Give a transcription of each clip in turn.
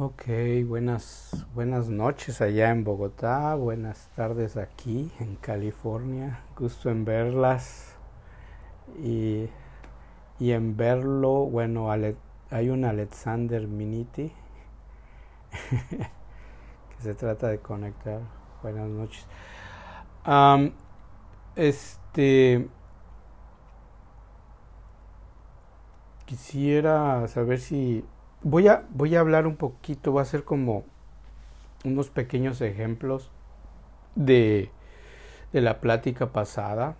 Ok, buenas, buenas noches allá en Bogotá, buenas tardes aquí en California, gusto en verlas y, y en verlo, bueno, hay un Alexander Miniti que se trata de conectar, buenas noches. este, quisiera saber si voy a, voy a hablar un poquito, voy a hacer como unos pequeños ejemplos de, de la plática pasada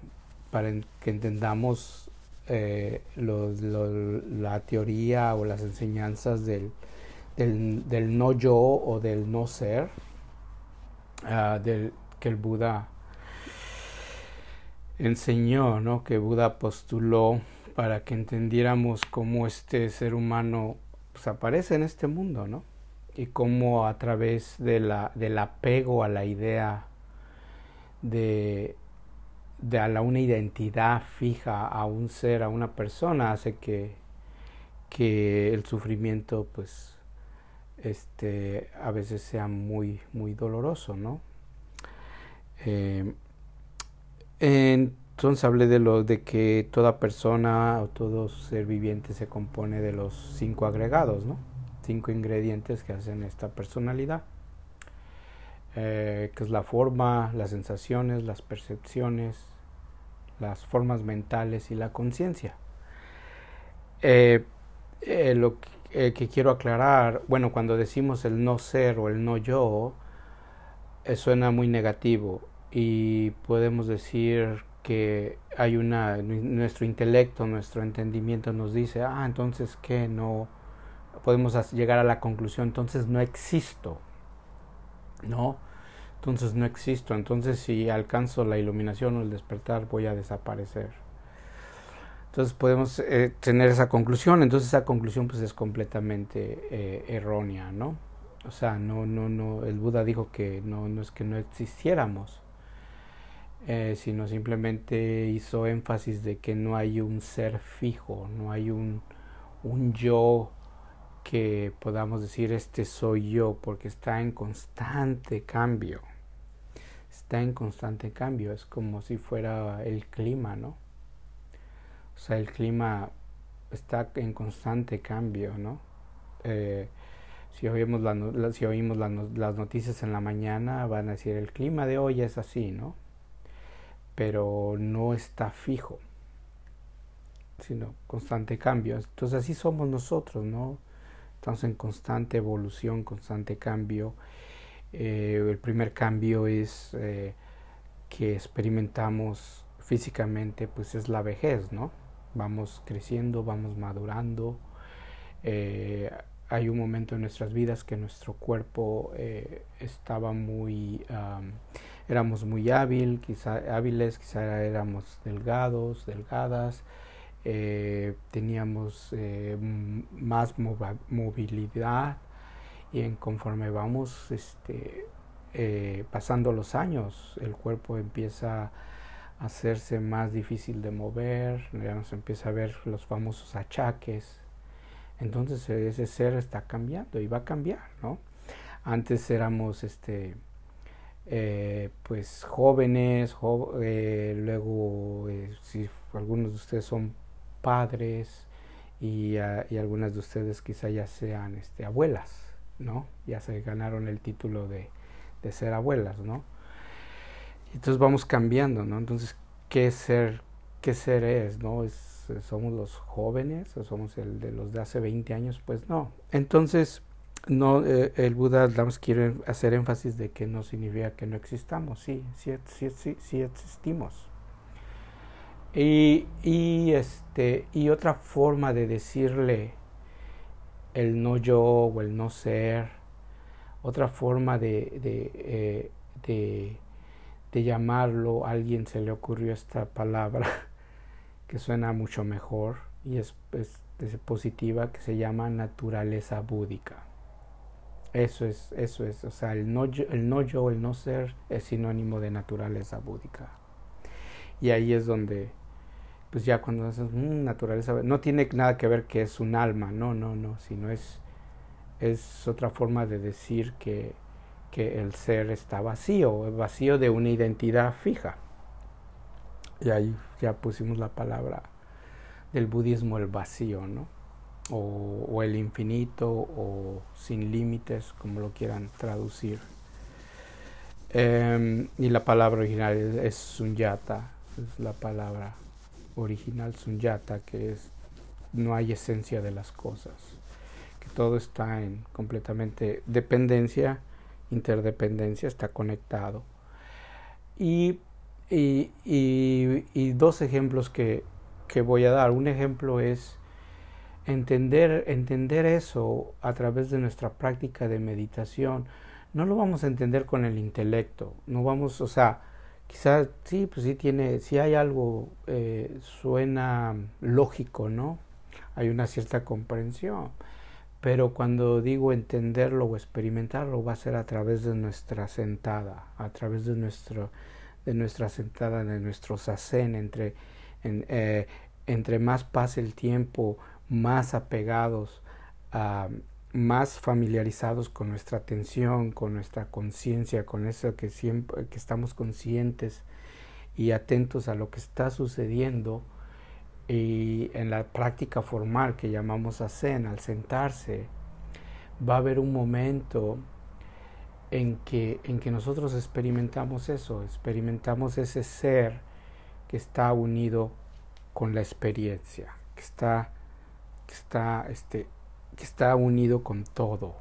para que entendamos eh, la teoría o las enseñanzas del, del, no yo o del no ser ah, del, que el Buda enseñó, ¿no? que Buda postuló para que entendiéramos cómo este ser humano pues, aparece en este mundo, ¿no? Y cómo a través de la, del apego a la idea de, de a la, una identidad fija a un ser, a una persona, hace que, que el sufrimiento, pues, este, a veces sea muy, muy doloroso, ¿no? Eh, entonces hablé de lo de que toda persona o todo ser viviente se compone de los cinco agregados, ¿no? Cinco ingredientes que hacen esta personalidad, eh, que es la forma, las sensaciones, las percepciones, las formas mentales y la conciencia. Eh, eh, lo que, quiero aclarar, bueno, cuando decimos el no ser o el no yo, suena muy negativo y podemos decir que hay una, nuestro intelecto, nuestro entendimiento nos dice, ah, entonces que no podemos llegar a la conclusión, entonces no existo, ¿no? Entonces no existo, entonces si alcanzo la iluminación o el despertar voy a desaparecer. Entonces podemos eh, tener esa conclusión, entonces esa conclusión pues es completamente eh, errónea, ¿no? O sea, no, no, no, el Buda dijo que no, no es que no existiéramos, eh, sino simplemente hizo énfasis de que no hay un ser fijo, no hay un, yo que podamos decir este soy yo, porque está en constante cambio. Está en constante cambio, es como si fuera el clima, ¿no? O sea, el clima está en constante cambio, ¿no? Eh, si oímos, la, si oímos las noticias en la mañana, van a decir el clima de hoy es así, ¿no? Pero no está fijo, sino constante cambio. Entonces así somos nosotros, ¿no? Estamos en constante evolución, constante cambio. Eh, el primer cambio es eh, que experimentamos físicamente, pues es la vejez, ¿no? Vamos creciendo, vamos madurando. Eh, hay un momento en nuestras vidas que nuestro cuerpo estaba muy, éramos muy hábil, quizá, hábiles, quizá éramos delgados, delgadas, eh, teníamos eh, más movilidad y en conforme vamos este, pasando los años, el cuerpo empieza a hacerse más difícil de mover, ya nos empieza a ver los famosos achaques, entonces ese ser está cambiando y va a cambiar, ¿no? Antes éramos, este, eh, pues jóvenes, eh, luego eh, si algunos de ustedes son padres y, ah, y, algunas de ustedes quizá ya sean este, abuelas, ¿no? Ya se ganaron el título de, de ser abuelas, ¿no? Entonces vamos cambiando, ¿no? Entonces, ¿qué ser, qué ser es, no? Es somos los jóvenes o somos el de los de hace 20 años, pues no. Entonces, no, eh, el Buda quiere hacer énfasis de que no significa que no existamos, sí, sí, sí, sí, sí existimos. Y, y, este, y otra forma de decirle el no yo o el no ser, otra forma de, de, eh, de, de llamarlo, a alguien se le ocurrió esta palabra, que suena mucho mejor y es, positiva que se llama naturaleza búdica. Eso es, eso es, o sea, el no, yo, el no yo, el no ser es sinónimo de naturaleza búdica. Y ahí es donde, pues ya cuando haces mm, naturaleza, no tiene nada que ver que es un alma, no, no, no, sino es, es otra forma de decir que, que el ser está vacío, vacío de una identidad fija. Y ahí ya pusimos la palabra del budismo, el vacío, ¿no? O, el infinito, o sin límites, como lo quieran traducir. Em, y la palabra original es, sunyata, es la palabra original sunyata, que es no hay esencia de las cosas, que todo está en completamente dependencia, interdependencia, está conectado. Y, y, y, dos ejemplos que, que, voy a dar. Un ejemplo es entender, entender eso a través de nuestra práctica de meditación. No lo vamos a entender con el intelecto, no vamos, o sea, quizás sí, pues sí tiene, si hay algo, eh, suena lógico, ¿no? hay una cierta comprensión. Pero cuando digo entenderlo o experimentarlo, va a ser a través de nuestra sentada, a través de, nuestro, de nuestra sentada, de nuestro sasen, entre, eh, entre más pase el tiempo, más apegados, más familiarizados con nuestra atención, con nuestra conciencia, con eso que siempre que estamos conscientes y atentos a lo que está sucediendo, y en la práctica formal que llamamos Zen, al sentarse, va a haber un momento en que, en que nosotros experimentamos eso, experimentamos ese ser que está unido con la experiencia, que está, que está, este, que está unido con todo.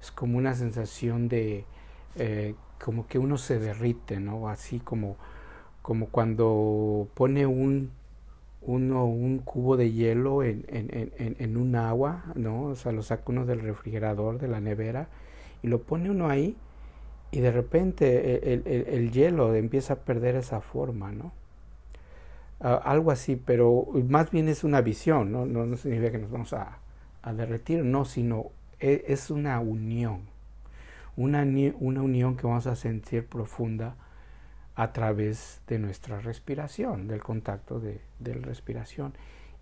Es como una sensación de, eh, como que uno se derrite, ¿no? Así como, como cuando pone un uno un cubo de hielo en, en, en, en, un agua, ¿no? O sea, lo saca uno del refrigerador, de la nevera, y lo pone uno ahí, y de repente el, el, el hielo empieza a perder esa forma, ¿no? Algo así, pero más bien es una visión, ¿no? No, no significa que nos vamos a, a derretir, no, sino es, es una unión, una, una unión que vamos a sentir profunda a través de nuestra respiración, del contacto de, de la respiración.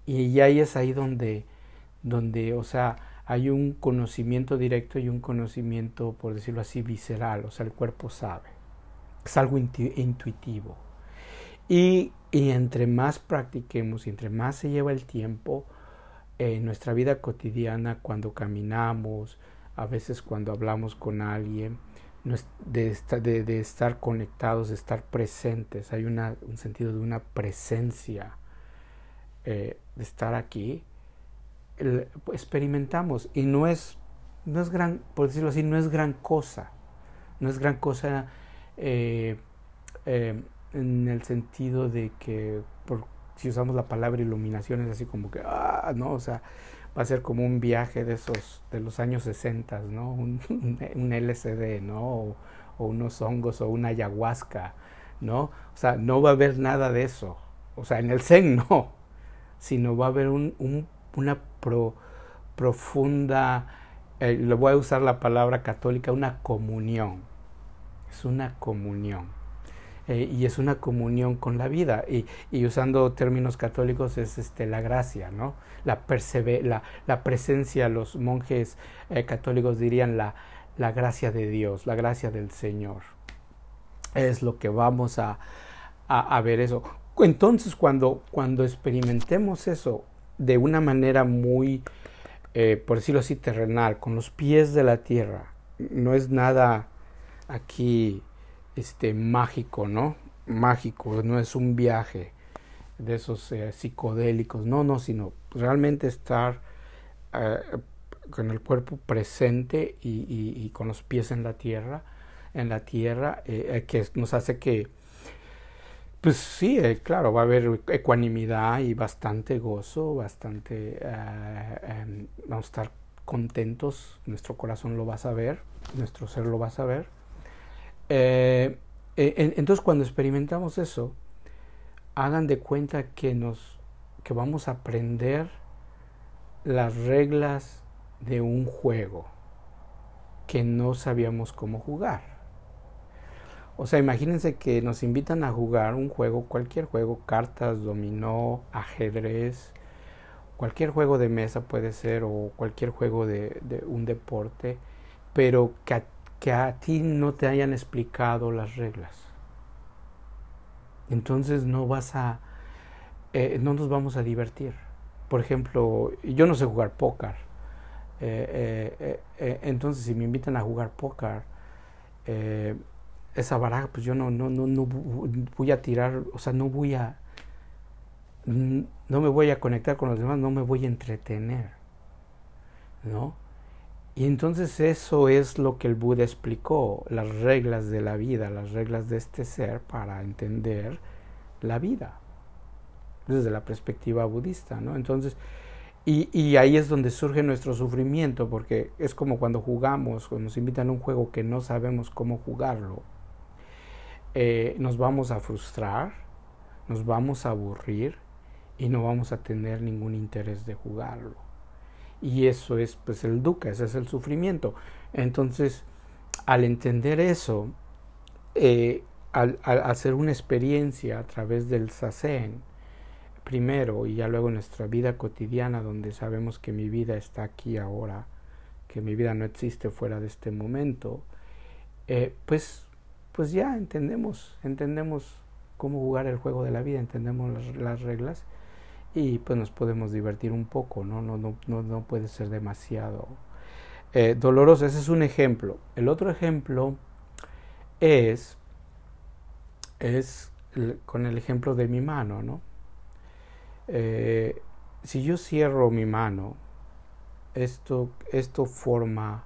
Y ahí es ahí donde, donde, o sea, hay un conocimiento directo y un conocimiento, por decirlo así, visceral, o sea, el cuerpo sabe. Es algo intuitivo. Y, y entre más practiquemos y entre más se lleva el tiempo, en nuestra vida cotidiana, cuando caminamos, a veces cuando hablamos con alguien, de, estar, conectados, de estar presentes, hay una, un sentido de una presencia, eh, de estar aquí, experimentamos. Y no es, no es gran, por decirlo así, no es gran cosa, no es gran cosa eh, eh, en el sentido de que, por, si usamos la palabra iluminación, es así como que, ah, no, o sea, va a ser como un viaje de esos, de los años 60, ¿no? Un, un LCD, ¿no? O, unos hongos o una ayahuasca, ¿no? O sea, no va a haber nada de eso. O sea, en el Zen no, sino va a haber un, un, una pro, profunda, eh, le voy a usar la palabra católica, una comunión. Es una comunión. Eh, y es una comunión con la vida. Y, usando términos católicos es este, la gracia, ¿no? La, la, la presencia, los monjes eh, católicos dirían la, la gracia de Dios, la gracia del Señor. Es lo que vamos a, a, ver eso. Entonces, cuando, cuando experimentemos eso de una manera muy, eh, por decirlo así, terrenal, con los pies de la tierra, no es nada aquí este mágico, ¿no? Mágico, no es un viaje de esos eh, psicodélicos, no, no, sino realmente estar eh, con el cuerpo presente y, con los pies en la tierra, en la tierra, eh, que nos hace que, pues sí, claro, va a haber ecuanimidad y bastante gozo, bastante, em, vamos a estar contentos, nuestro corazón lo va a saber, nuestro ser lo va a saber eh, eh, entonces cuando experimentamos eso, hagan de cuenta que nos que vamos a aprender las reglas de un juego que no sabíamos cómo jugar. O sea, imagínense que nos invitan a jugar un juego, cualquier juego, cartas, dominó, ajedrez cualquier juego de mesa puede ser o cualquier juego de, un deporte, pero que a, que a ti no te hayan explicado las reglas. Entonces no vas a, eh, no nos vamos a divertir. Por ejemplo, yo no sé jugar póker. Eh, eh, entonces si me invitan a jugar póker, esa baraja, pues yo no, no, no, no voy a tirar, o sea, no voy a, no me voy a conectar con los demás, no me voy a entretener, ¿no? Y entonces eso es lo que el Buda explicó, las reglas de la vida, las reglas de este ser para entender la vida, desde la perspectiva budista, ¿no? Entonces, y, ahí es donde surge nuestro sufrimiento, porque es como cuando jugamos, cuando nos invitan a un juego que no sabemos cómo jugarlo, eh, nos vamos a frustrar, nos vamos a aburrir y no vamos a tener ningún interés de jugarlo. Y eso es pues el dukkha, ese es el sufrimiento. Entonces, al entender eso, eh, al, hacer una experiencia a través del sasen, primero y ya luego nuestra vida cotidiana, donde sabemos que mi vida está aquí ahora, que mi vida no existe fuera de este momento, eh, pues pues ya entendemos, entendemos cómo jugar el juego de la vida, entendemos las, reglas y pues nos podemos divertir un poco, ¿no? No, no, no, no puede ser demasiado eh, doloroso. Ese es un ejemplo. El otro ejemplo es, es con el ejemplo de mi mano, ¿no? Eh, si yo cierro mi mano, esto, esto forma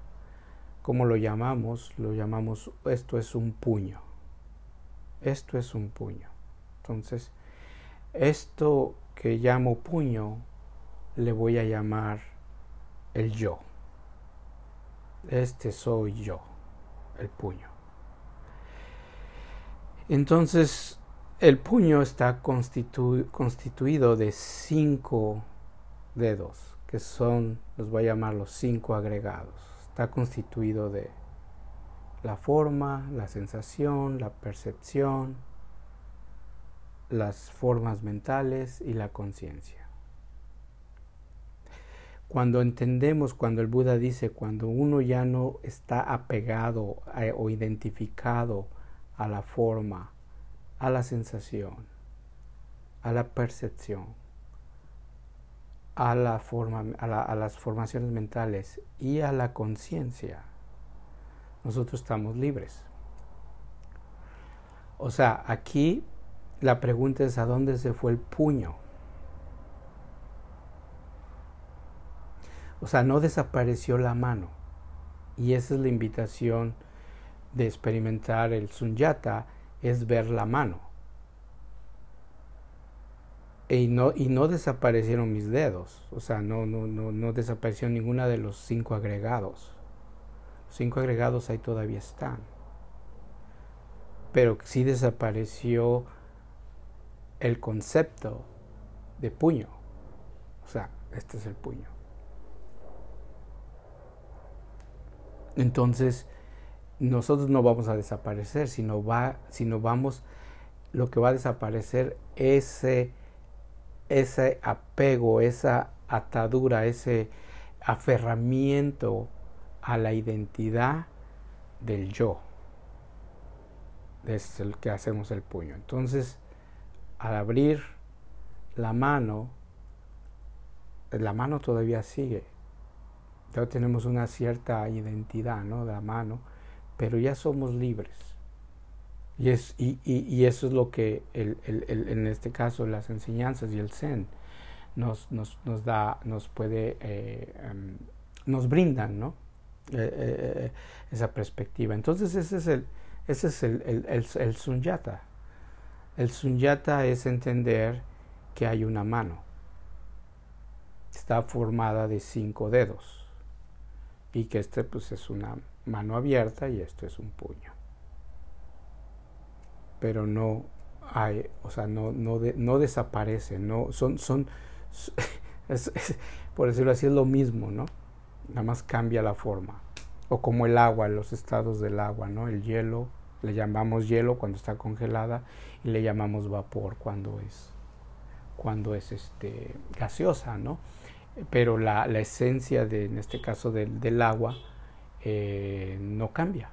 ¿Cómo lo llamamos? Lo llamamos, esto es un puño. Esto es un puño. Entonces, esto que llamo puño, le voy a llamar el yo. Este soy yo, el puño. Entonces, el puño está constituido de cinco dedos, que son, los voy a llamar los cinco agregados está constituido de la forma, la sensación, la percepción, las formas mentales y la conciencia. Cuando entendemos, cuando el Buda dice, cuando uno ya no está apegado o identificado a la forma, a la sensación, a la percepción, a, la forma, a, las formaciones mentales y a la conciencia, nosotros estamos libres. O sea, aquí la pregunta es a dónde se fue el puño. O sea, no desapareció la mano. Y esa es la invitación de experimentar el sunyata, es ver la mano y no, y no desaparecieron mis dedos, o sea, no, no, no, no desapareció ninguna de los cinco agregados. Los cinco agregados ahí todavía están. Pero sí desapareció el concepto de puño. O sea, este es el puño. Entonces, nosotros no vamos a desaparecer, sino, va, sino vamos, lo que va a desaparecer ese ese apego, esa atadura, ese aferramiento a la identidad del yo. Es el que hacemos el puño. Entonces, al abrir la mano, la mano todavía sigue. Ya tenemos una cierta identidad ¿no? de la mano, pero ya somos libres. Y, es, y, y, eso es lo que el, el, en este caso las enseñanzas y el Zen nos, nos, nos da, nos puede, eh, em, nos brindan, ¿no? Eh, eh, esa perspectiva. Entonces ese es el, ese es el, el, el, el sunyata. El sunyata es entender que hay una mano. Está formada de cinco dedos. Y que este pues es una mano abierta y esto es un puño pero no hay, o sea, no, no, no desaparece, no, son, son, por decirlo así, es lo mismo, ¿no? Nada más cambia la forma. O como el agua, los estados del agua, ¿no? El hielo, le llamamos hielo cuando está congelada y le llamamos vapor cuando es, cuando es este, gaseosa, ¿no? pero la, la esencia de, en este caso del, del agua eh, no cambia.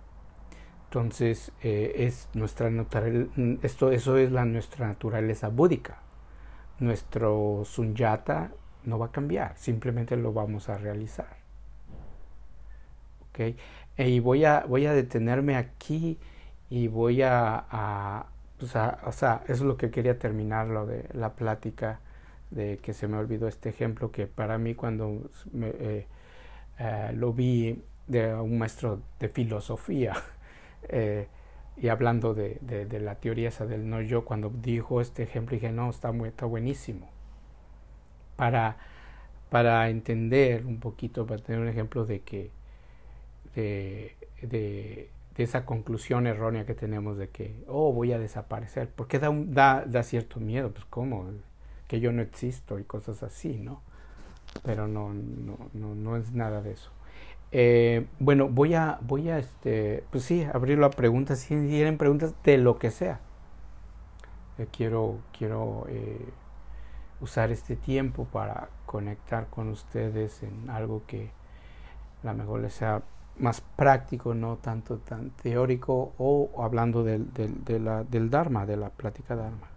Entonces, eh, es nuestra esto, eso es la, nuestra naturaleza búdica. Nuestro sunyata no va a cambiar, simplemente lo vamos a realizar. ¿Okay? Y voy a, voy a detenerme aquí y voy a, pues o sea, eso es lo que quería terminar, de la plática, de que se me olvidó este ejemplo, que para mí cuando eh, eh, lo vi de un maestro de filosofía, eh, y hablando de, la teoría esa del no yo, cuando dijo este ejemplo dije, no, está, muy, está buenísimo. Para, para entender un poquito, para tener un ejemplo de que de, esa conclusión errónea que tenemos de que, oh, voy a desaparecer, porque da, da, da cierto miedo, pues cómo, que yo no existo y cosas así, ¿no? Pero no, no, no, no es nada de eso. Eh, bueno, voy a, voy a, este, pues sí, abrirlo a preguntas, si tienen preguntas de lo que sea. Eh, quiero, quiero eh, usar este tiempo para conectar con ustedes en algo que a lo mejor les sea más práctico, no tanto tan teórico, o hablando del, del, de la, del Dharma, de la plática Dharma.